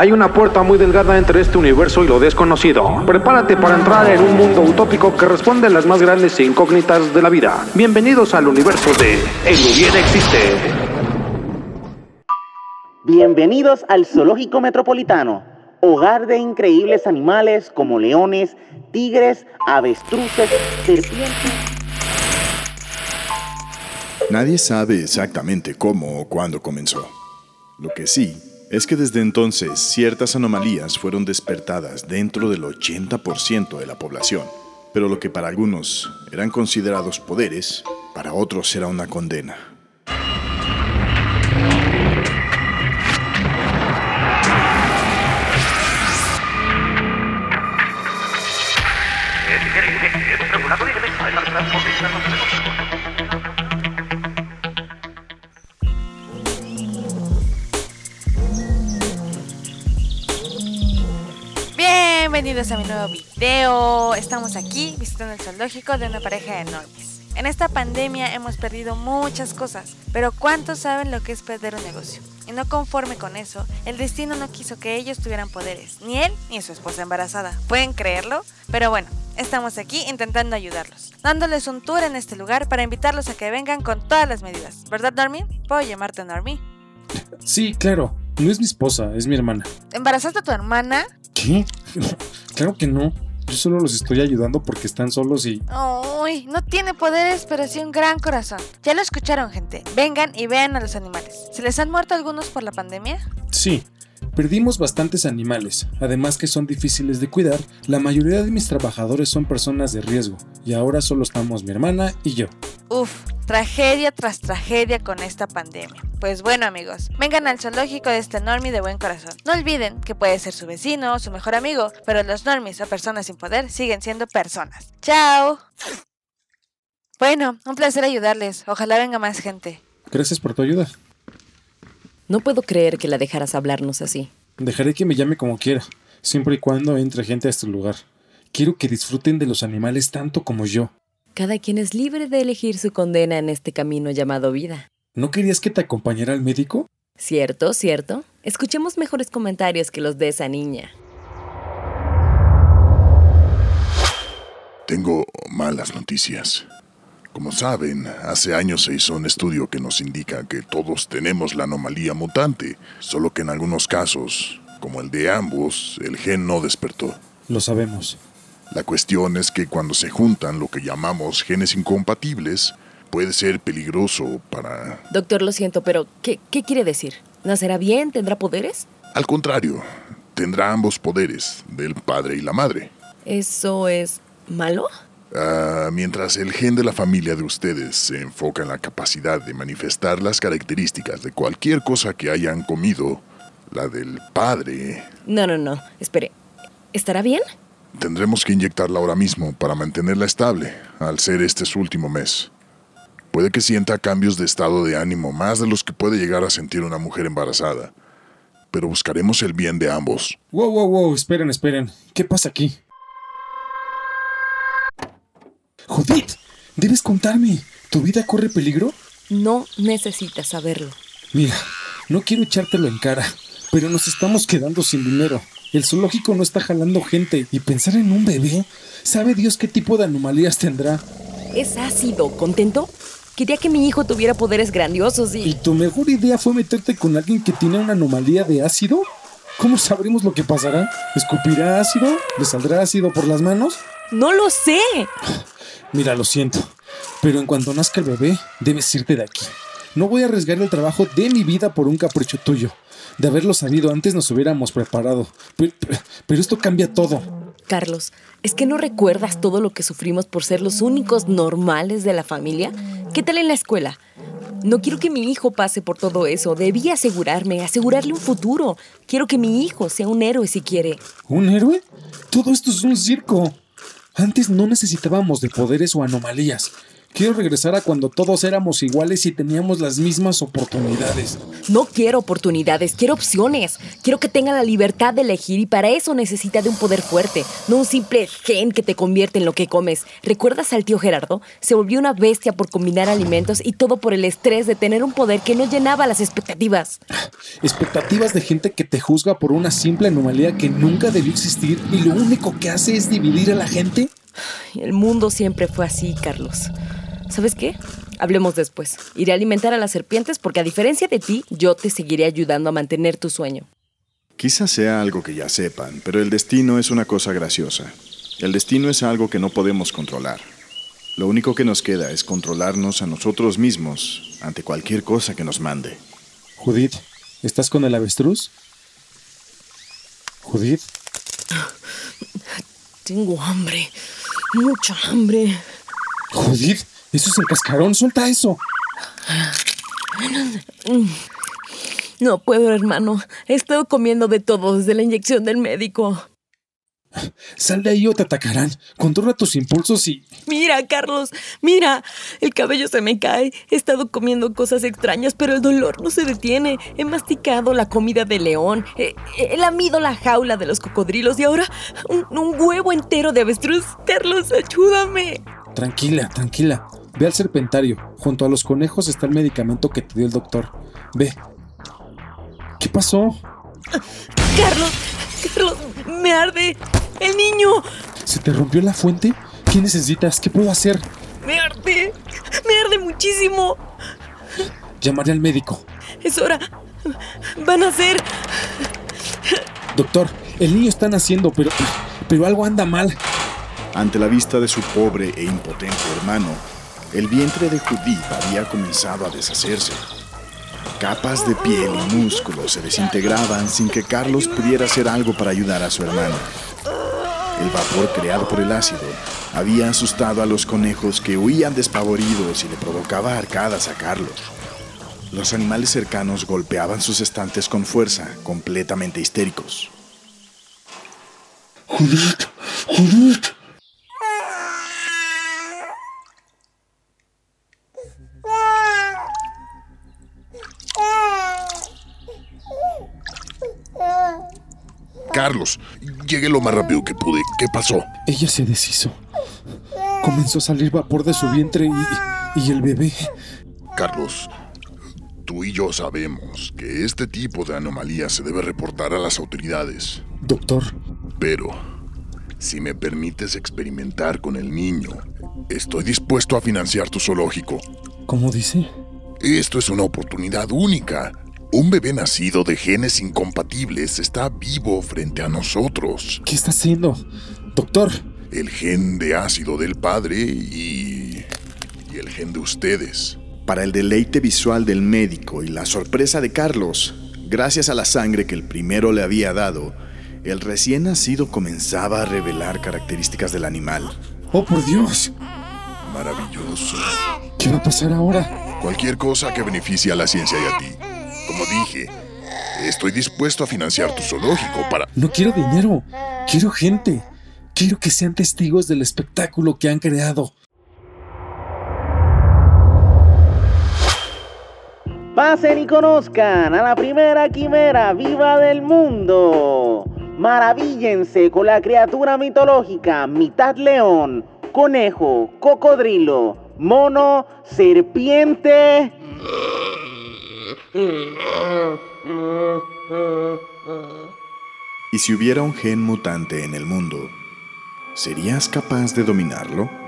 Hay una puerta muy delgada entre este universo y lo desconocido. Prepárate para entrar en un mundo utópico que responde a las más grandes incógnitas de la vida. Bienvenidos al universo de El Hubiera Existe. Bienvenidos al Zoológico Metropolitano, hogar de increíbles animales como leones, tigres, avestruces, serpientes. Nadie sabe exactamente cómo o cuándo comenzó. Lo que sí es que desde entonces ciertas anomalías fueron despertadas dentro del 80% de la población, pero lo que para algunos eran considerados poderes, para otros era una condena. Bienvenidos a mi nuevo video. Estamos aquí visitando el zoológico de una pareja de enormes. En esta pandemia hemos perdido muchas cosas, pero ¿cuántos saben lo que es perder un negocio? Y no conforme con eso, el destino no quiso que ellos tuvieran poderes, ni él ni su esposa embarazada. ¿Pueden creerlo? Pero bueno, estamos aquí intentando ayudarlos, dándoles un tour en este lugar para invitarlos a que vengan con todas las medidas. ¿Verdad, Normie? ¿Puedo llamarte Normie? Sí, claro. No es mi esposa, es mi hermana. ¿Embarazaste a tu hermana? ¿Qué? Claro que no. Yo solo los estoy ayudando porque están solos y... Uy, no tiene poderes, pero sí un gran corazón. Ya lo escucharon, gente. Vengan y vean a los animales. ¿Se les han muerto algunos por la pandemia? Sí, Perdimos bastantes animales, además que son difíciles de cuidar, la mayoría de mis trabajadores son personas de riesgo, y ahora solo estamos mi hermana y yo. Uf, tragedia tras tragedia con esta pandemia. Pues bueno amigos, vengan al zoológico de este normie de buen corazón. No olviden que puede ser su vecino o su mejor amigo, pero los normies o personas sin poder siguen siendo personas. ¡Chao! Bueno, un placer ayudarles. Ojalá venga más gente. Gracias por tu ayuda. No puedo creer que la dejaras hablarnos así. Dejaré que me llame como quiera, siempre y cuando entre gente a este lugar. Quiero que disfruten de los animales tanto como yo. Cada quien es libre de elegir su condena en este camino llamado vida. ¿No querías que te acompañara al médico? Cierto, cierto. Escuchemos mejores comentarios que los de esa niña. Tengo malas noticias. Como saben, hace años se hizo un estudio que nos indica que todos tenemos la anomalía mutante, solo que en algunos casos, como el de ambos, el gen no despertó. Lo sabemos. La cuestión es que cuando se juntan lo que llamamos genes incompatibles, puede ser peligroso para... Doctor, lo siento, pero ¿qué, qué quiere decir? ¿Nacerá bien? ¿Tendrá poderes? Al contrario, tendrá ambos poderes, del padre y la madre. ¿Eso es malo? Ah, mientras el gen de la familia de ustedes se enfoca en la capacidad de manifestar las características de cualquier cosa que hayan comido, la del padre... No, no, no. Espere. ¿Estará bien? Tendremos que inyectarla ahora mismo para mantenerla estable, al ser este su último mes. Puede que sienta cambios de estado de ánimo más de los que puede llegar a sentir una mujer embarazada, pero buscaremos el bien de ambos. Wow, wow, wow, esperen, esperen. ¿Qué pasa aquí? Judith, debes contarme. ¿Tu vida corre peligro? No necesitas saberlo. Mira, no quiero echártelo en cara, pero nos estamos quedando sin dinero. El zoológico no está jalando gente y pensar en un bebé, ¿sabe Dios qué tipo de anomalías tendrá? Es ácido, ¿contento? Quería que mi hijo tuviera poderes grandiosos y... ¿Y tu mejor idea fue meterte con alguien que tiene una anomalía de ácido? ¿Cómo sabremos lo que pasará? ¿Escupirá ácido? ¿Le saldrá ácido por las manos? No lo sé. Mira, lo siento, pero en cuanto nazca el bebé, debes irte de aquí. No voy a arriesgar el trabajo de mi vida por un capricho tuyo. De haberlo sabido antes nos hubiéramos preparado. Pero, pero, esto cambia todo. Carlos, ¿es que no recuerdas todo lo que sufrimos por ser los únicos normales de la familia? ¿Qué tal en la escuela? No quiero que mi hijo pase por todo eso. Debí asegurarme, asegurarle un futuro. Quiero que mi hijo sea un héroe si quiere. ¿Un héroe? Todo esto es un circo. Antes no necesitábamos de poderes o anomalías. Quiero regresar a cuando todos éramos iguales y teníamos las mismas oportunidades. No quiero oportunidades, quiero opciones. Quiero que tengan la libertad de elegir y para eso necesita de un poder fuerte, no un simple gen que te convierte en lo que comes. ¿Recuerdas al tío Gerardo? Se volvió una bestia por combinar alimentos y todo por el estrés de tener un poder que no llenaba las expectativas. Expectativas de gente que te juzga por una simple anomalía que nunca debió existir y lo único que hace es dividir a la gente. El mundo siempre fue así, Carlos. ¿Sabes qué? Hablemos después. Iré a alimentar a las serpientes porque a diferencia de ti, yo te seguiré ayudando a mantener tu sueño. Quizás sea algo que ya sepan, pero el destino es una cosa graciosa. El destino es algo que no podemos controlar. Lo único que nos queda es controlarnos a nosotros mismos ante cualquier cosa que nos mande. Judith, ¿estás con el avestruz? Judith, Tengo hambre. Mucha hambre. Judith, eso es el cascarón, suelta eso. No puedo, hermano. He estado comiendo de todo desde la inyección del médico. Sal de ahí o te atacarán. Controla tus impulsos y... Mira, Carlos, mira, el cabello se me cae. He estado comiendo cosas extrañas, pero el dolor no se detiene. He masticado la comida de león, he, he lamido la jaula de los cocodrilos y ahora un, un huevo entero de avestruz. Carlos, ayúdame. Tranquila, tranquila. Ve al serpentario. Junto a los conejos está el medicamento que te dio el doctor. Ve. ¿Qué pasó? Carlos, Carlos, me arde. El niño, ¿Se te rompió la fuente? ¿Qué necesitas? ¿Qué puedo hacer? me arde. Me arde muchísimo. Llamaré al médico. Es hora. Van a ser... Doctor, el niño está naciendo, pero... Pero algo anda mal. Ante la vista de su pobre e impotente hermano, el vientre de Judith había comenzado a deshacerse. Capas de piel y músculos se desintegraban sin que Carlos pudiera hacer algo para ayudar a su hermano. El vapor creado por el ácido había asustado a los conejos que huían despavoridos y le provocaba arcadas a Carlos. Los animales cercanos golpeaban sus estantes con fuerza, completamente histéricos. Judith, Judith. Carlos, llegué lo más rápido que pude. ¿Qué pasó? Ella se deshizo. Comenzó a salir vapor de su vientre y, y el bebé. Carlos, tú y yo sabemos que este tipo de anomalía se debe reportar a las autoridades. Doctor, Pero, si me permites experimentar con el niño, estoy dispuesto a financiar tu zoológico. ¿cómo dice? Esto es una oportunidad única. Un bebé nacido de genes incompatibles está vivo frente a nosotros. ¿Qué está haciendo? Doctor, El gen de ácido del padre y... y el gen de ustedes. Para el deleite visual del médico y la sorpresa de Carlos, gracias a la sangre que el primero le había dado, el recién nacido comenzaba a revelar características del animal. oh por Dios, Maravilloso. ¿qué va a pasar ahora? Cualquier cosa que beneficie a la ciencia y a ti. Como dije, estoy dispuesto a financiar tu zoológico para... No quiero dinero, quiero gente. Quiero que sean testigos del espectáculo que han creado. Pasen y conozcan a la primera quimera viva del mundo. Maravíllense con la criatura mitológica mitad león, conejo, cocodrilo, mono, serpiente. Y si hubiera un gen mutante en el mundo, ¿serías capaz de dominarlo?